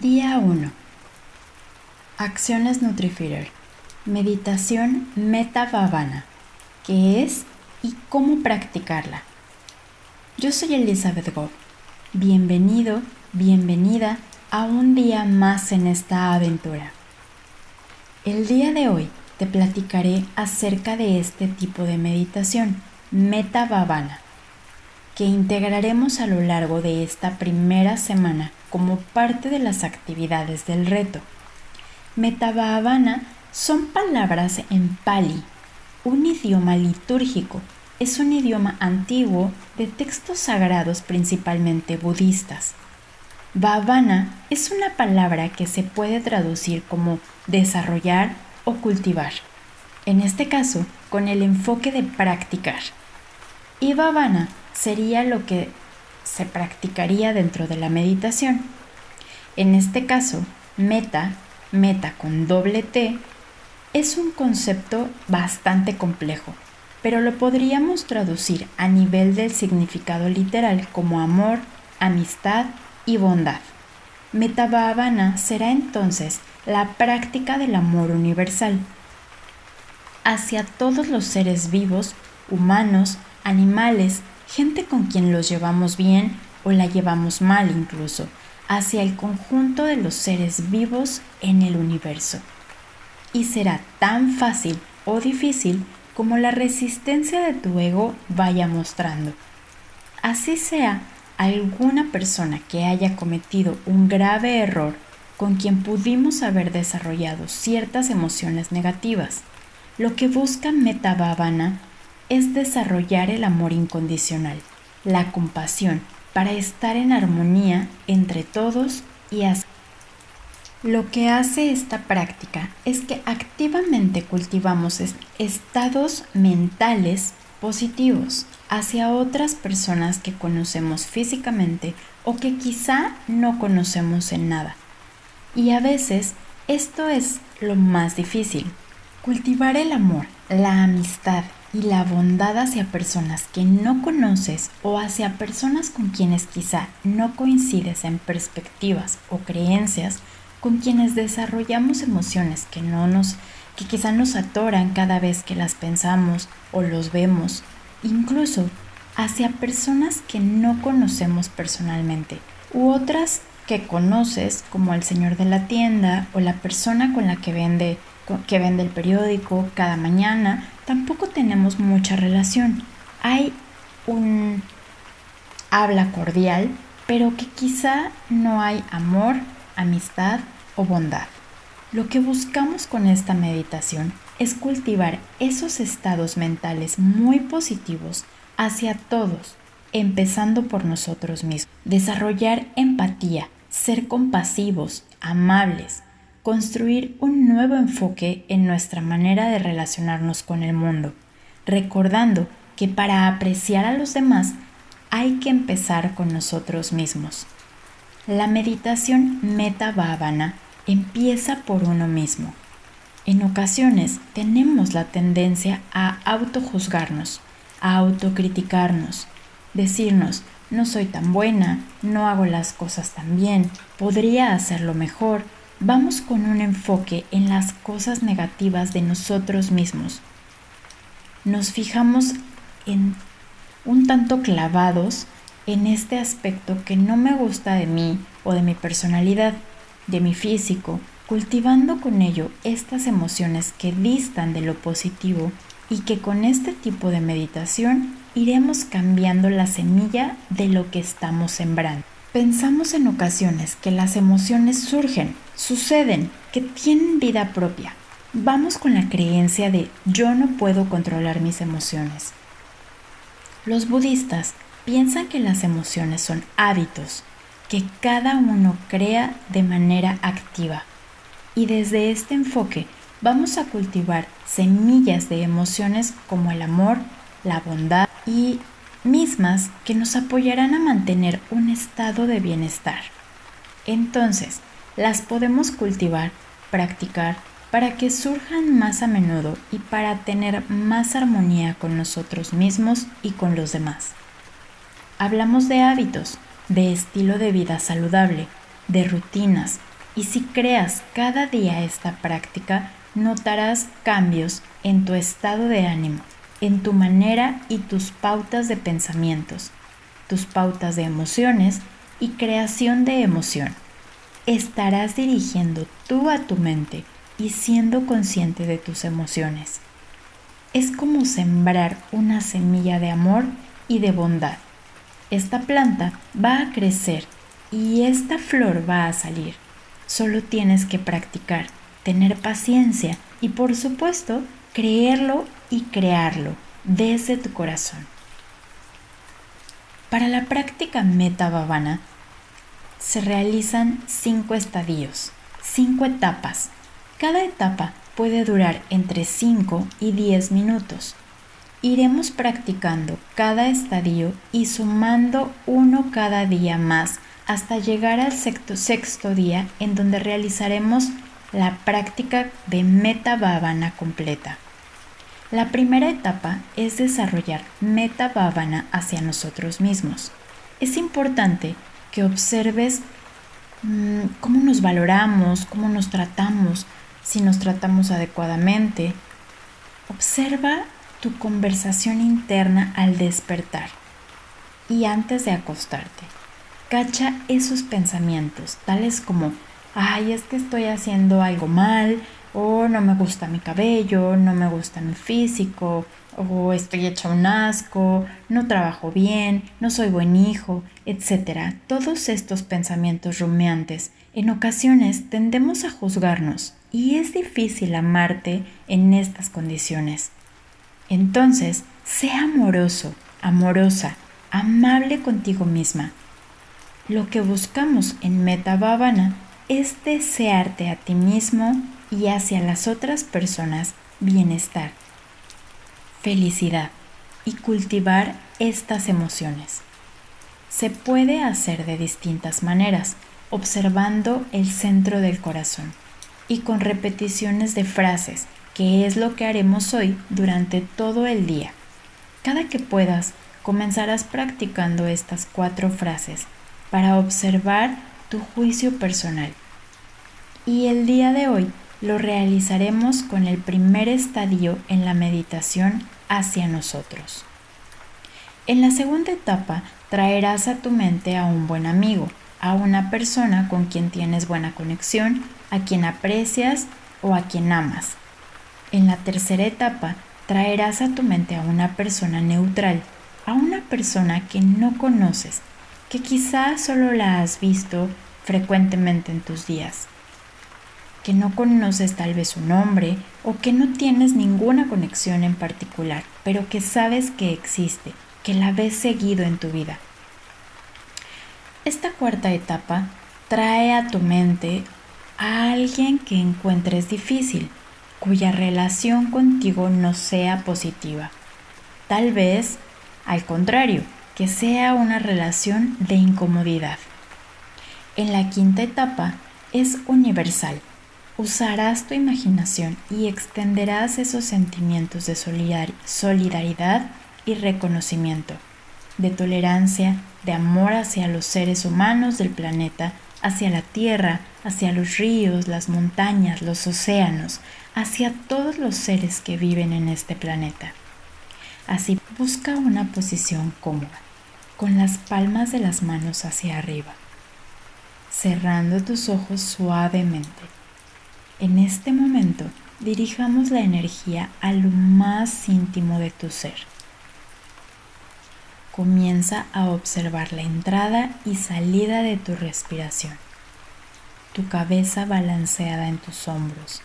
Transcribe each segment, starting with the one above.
Día 1. Acciones Nutrifeeder. Meditación Meta Bhavana. ¿Qué es y cómo practicarla? Yo soy Elizabeth Goff. Bienvenido, bienvenida a un día más en esta aventura. El día de hoy te platicaré acerca de este tipo de meditación, Meta Bhavana, que integraremos a lo largo de esta primera semana como parte de las actividades del reto. Metavavana son palabras en pali, un idioma litúrgico. Es un idioma antiguo de textos sagrados principalmente budistas. Bhavana es una palabra que se puede traducir como desarrollar o cultivar, en este caso con el enfoque de practicar. Y Bhavana sería lo que se practicaría dentro de la meditación. En este caso, meta, meta con doble T, es un concepto bastante complejo, pero lo podríamos traducir a nivel del significado literal como amor, amistad y bondad. Metabhavana será entonces la práctica del amor universal hacia todos los seres vivos, humanos, animales, gente con quien los llevamos bien o la llevamos mal incluso, hacia el conjunto de los seres vivos en el universo. Y será tan fácil o difícil como la resistencia de tu ego vaya mostrando. Así sea alguna persona que haya cometido un grave error con quien pudimos haber desarrollado ciertas emociones negativas. Lo que busca Metabhavana es desarrollar el amor incondicional, la compasión, para estar en armonía entre todos y así. Lo que hace esta práctica es que activamente cultivamos estados mentales positivos hacia otras personas que conocemos físicamente o que quizá no conocemos en nada. Y a veces esto es lo más difícil, cultivar el amor, la amistad, y la bondad hacia personas que no conoces o hacia personas con quienes quizá no coincides en perspectivas o creencias, con quienes desarrollamos emociones que no nos que quizá nos atoran cada vez que las pensamos o los vemos, incluso hacia personas que no conocemos personalmente u otras que conoces como el señor de la tienda o la persona con la que vende que vende el periódico cada mañana, tampoco tenemos mucha relación. Hay un habla cordial, pero que quizá no hay amor, amistad o bondad. Lo que buscamos con esta meditación es cultivar esos estados mentales muy positivos hacia todos, empezando por nosotros mismos. Desarrollar empatía, ser compasivos, amables, construir un nuevo enfoque en nuestra manera de relacionarnos con el mundo, recordando que para apreciar a los demás hay que empezar con nosotros mismos. La meditación meta bhavana empieza por uno mismo. En ocasiones tenemos la tendencia a autojuzgarnos, a autocriticarnos, decirnos, no soy tan buena, no hago las cosas tan bien, podría hacerlo mejor, vamos con un enfoque en las cosas negativas de nosotros mismos. Nos fijamos en un tanto clavados en este aspecto que no me gusta de mí o de mi personalidad, de mi físico, cultivando con ello estas emociones que distan de lo positivo y que con este tipo de meditación iremos cambiando la semilla de lo que estamos sembrando. Pensamos en ocasiones que las emociones surgen, suceden, que tienen vida propia. Vamos con la creencia de yo no puedo controlar mis emociones. Los budistas piensan que las emociones son hábitos que cada uno crea de manera activa. Y desde este enfoque vamos a cultivar semillas de emociones como el amor, la bondad y mismas que nos apoyarán a mantener un estado de bienestar. Entonces, las podemos cultivar, practicar, para que surjan más a menudo y para tener más armonía con nosotros mismos y con los demás. Hablamos de hábitos, de estilo de vida saludable, de rutinas, Y si creas cada día esta práctica, notarás cambios en tu estado de ánimo, en tu manera y tus pautas de pensamientos, tus pautas de emociones y creación de emoción. Estarás dirigiendo tú a tu mente y siendo consciente de tus emociones. Es como sembrar una semilla de amor y de bondad. Esta planta va a crecer y esta flor va a salir. Solo tienes que practicar, tener paciencia y por supuesto creerlo y crearlo desde tu corazón. Para la práctica Meta Bhavana se realizan cinco estadios, cinco etapas. Cada etapa puede durar entre 5 y 10 minutos. Iremos practicando cada estadio y sumando uno cada día más hasta llegar al sexto, sexto día en donde realizaremos la práctica de Meta Bhavana completa. La primera etapa es desarrollar meta bhavana hacia nosotros mismos. Es importante que observes mm, cómo nos valoramos, cómo nos tratamos, si nos tratamos adecuadamente. Observa tu conversación interna al despertar y antes de acostarte. Cacha esos pensamientos, tales como, ay, es que estoy haciendo algo mal, o no me gusta mi cabello, no me gusta mi físico, o estoy hecha un asco, no trabajo bien, no soy buen hijo, etc. Todos estos pensamientos rumeantes en ocasiones tendemos a juzgarnos y es difícil amarte en estas condiciones. Entonces, sea amoroso, amorosa, amable contigo misma. Lo que buscamos en Meta Bhavana es desearte a ti mismo y hacia las otras personas bienestar, felicidad y cultivar estas emociones. Se puede hacer de distintas maneras, observando el centro del corazón y con repeticiones de frases, que es lo que haremos hoy durante todo el día. Cada que puedas, comenzarás practicando estas cuatro frases para observar tu juicio personal. Y el día de hoy lo realizaremos con el primer estadio en la meditación hacia nosotros. En la segunda etapa traerás a tu mente a un buen amigo, a una persona con quien tienes buena conexión, a quien aprecias o a quien amas. En la tercera etapa traerás a tu mente a una persona neutral, a una persona que no conoces, que quizás solo la has visto frecuentemente en tus días que no conoces tal vez su nombre o que no tienes ninguna conexión en particular, pero que sabes que existe, que la ves seguido en tu vida. Esta cuarta etapa trae a tu mente a alguien que encuentres difícil, cuya relación contigo no sea positiva. Tal vez, al contrario, que sea una relación de incomodidad. En la quinta etapa es universal usarás tu imaginación y extenderás esos sentimientos de solidaridad y reconocimiento, de tolerancia, de amor hacia los seres humanos del planeta, hacia la tierra, hacia los ríos, las montañas, los océanos, hacia todos los seres que viven en este planeta. Así busca una posición cómoda, con las palmas de las manos hacia arriba, cerrando tus ojos suavemente en este momento, dirijamos la energía a lo más íntimo de tu ser. Comienza a observar la entrada y salida de tu respiración, tu cabeza balanceada en tus hombros,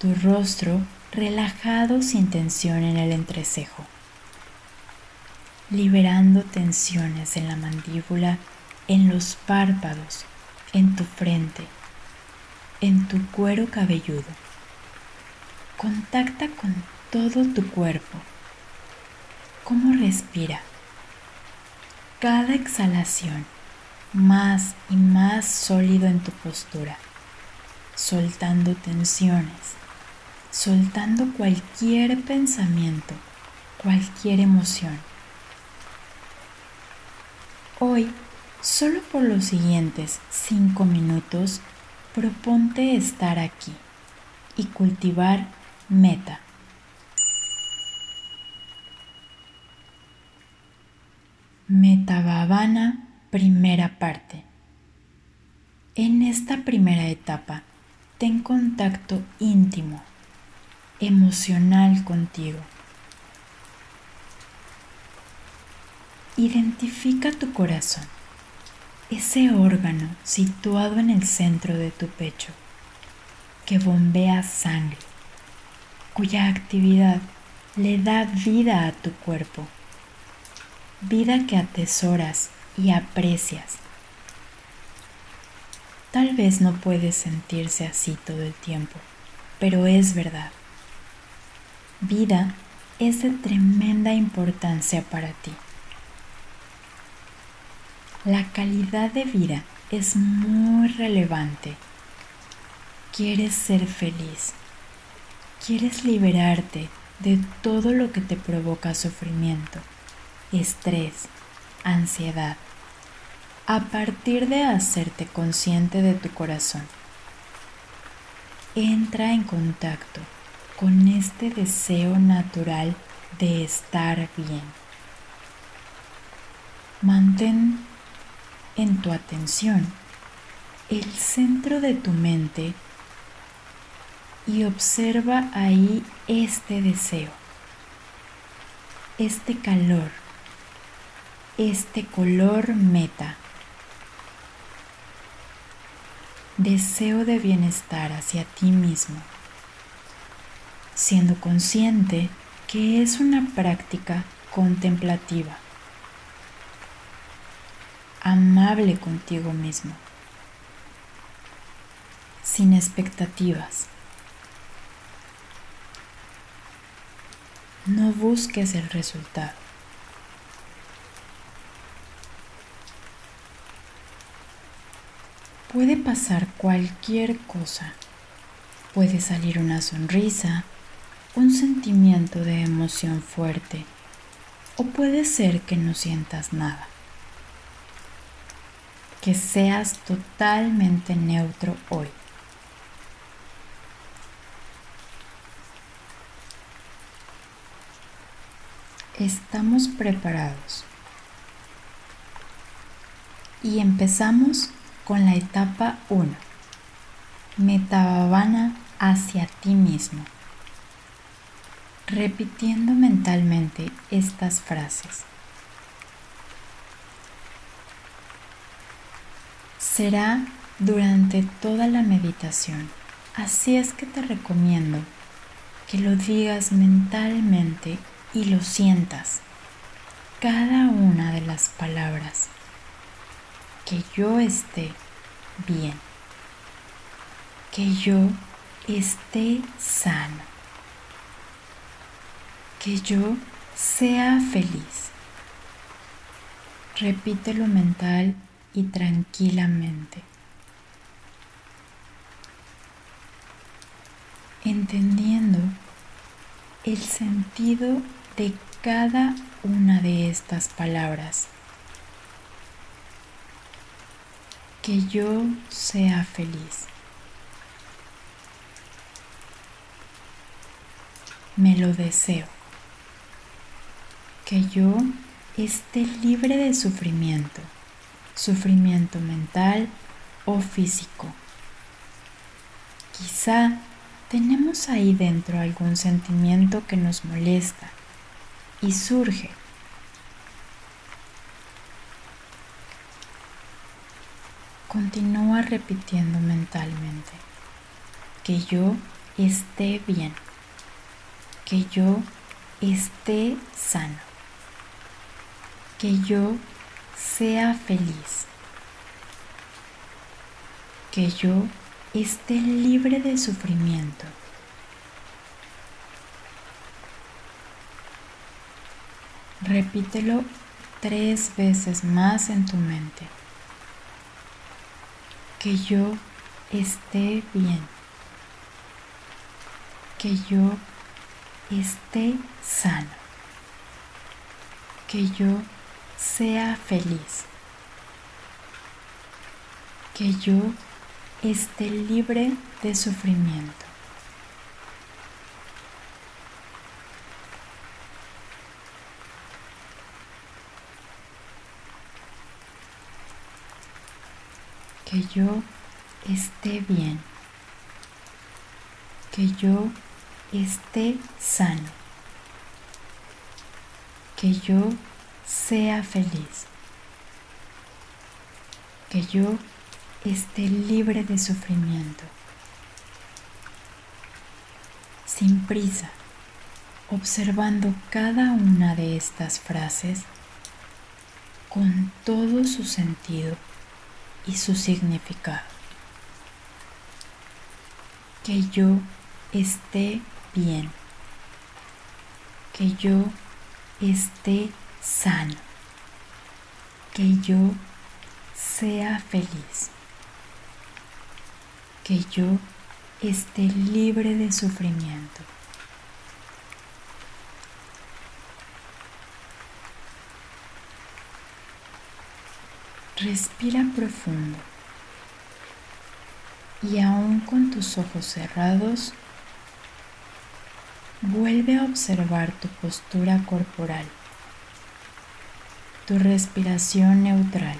tu rostro relajado sin tensión en el entrecejo, liberando tensiones en la mandíbula, en los párpados, en tu frente en tu cuero cabelludo. Contacta con todo tu cuerpo. ¿Cómo respira? Cada exhalación más y más sólido en tu postura, soltando tensiones, soltando cualquier pensamiento, cualquier emoción. Hoy, solo por los siguientes cinco minutos, proponte estar aquí y cultivar meta. Metabhavana, primera parte. En esta primera etapa, ten contacto íntimo, emocional contigo. Identifica tu corazón, ese órgano situado en el centro de tu pecho, que bombea sangre, cuya actividad le da vida a tu cuerpo vida que atesoras y aprecias. Tal vez no puedes sentirse así todo el tiempo, pero es verdad. Vida es de tremenda importancia para ti. La calidad de vida es muy relevante. Quieres ser feliz. Quieres liberarte de todo lo que te provoca sufrimiento estrés, ansiedad, a partir de hacerte consciente de tu corazón. Entra en contacto con este deseo natural de estar bien. Mantén en tu atención el centro de tu mente y observa ahí este deseo, este calor este color meta. Deseo de bienestar hacia ti mismo, siendo consciente que es una práctica contemplativa, amable contigo mismo, sin expectativas. No busques el resultado. Puede pasar cualquier cosa. Puede salir una sonrisa, un sentimiento de emoción fuerte o puede ser que no sientas nada. Que seas totalmente neutro hoy. Estamos preparados. Y empezamos con la etapa 1. Metabhavana hacia ti mismo. Repitiendo mentalmente estas frases. Será durante toda la meditación, así es que te recomiendo que lo digas mentalmente y lo sientas, cada una de las palabras que yo esté bien, que yo esté sano, que yo sea feliz. Repítelo mental y tranquilamente. Entendiendo el sentido de cada una de estas palabras que yo sea feliz. Me lo deseo. Que yo esté libre de sufrimiento, sufrimiento mental o físico. Quizá tenemos ahí dentro algún sentimiento que nos molesta y surge. Continúa repitiendo mentalmente. Que yo esté bien, que yo esté sano, que yo sea feliz, que yo esté libre de sufrimiento. Repítelo tres veces más en tu mente. Que yo esté bien, que yo esté sano, que yo sea feliz, que yo esté libre de sufrimiento. Que yo esté bien. Que yo esté sano. Que yo sea feliz. Que yo esté libre de sufrimiento. Sin prisa, observando cada una de estas frases con todo su sentido y su significado. Que yo esté bien. Que yo esté sano. Que yo sea feliz. Que yo esté libre de sufrimiento. Respira profundo y aún con tus ojos cerrados, vuelve a observar tu postura corporal, tu respiración neutral.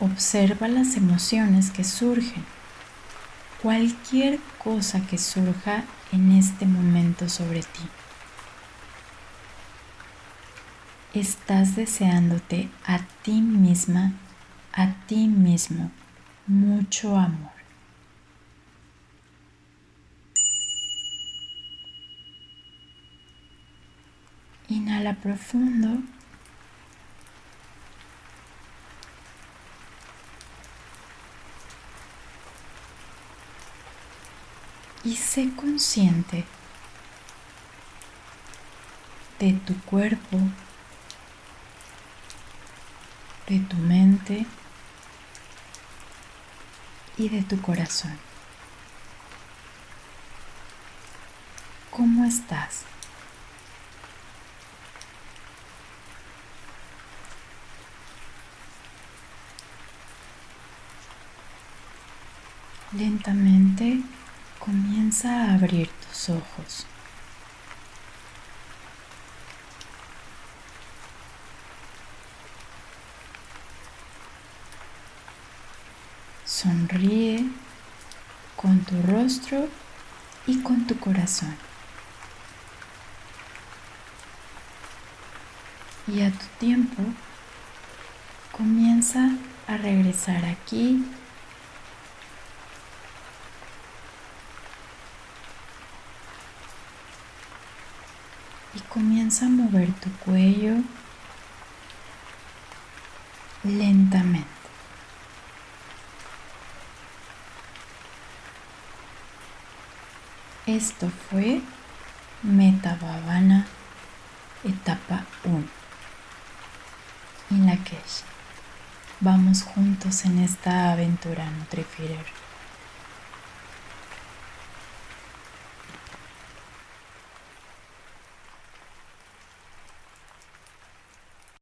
Observa las emociones que surgen, cualquier cosa que surja en este momento sobre ti. estás deseándote a ti misma, a ti mismo, mucho amor. Inhala profundo. Y sé consciente de tu cuerpo, de tu mente y de tu corazón. ¿Cómo estás? Lentamente comienza a abrir tus ojos. Sonríe con tu rostro y con tu corazón. Y a tu tiempo comienza a regresar aquí y comienza a mover tu cuello lentamente. Esto fue Meta Bhavana, etapa 1. En la que vamos juntos en esta aventura Nutrifier.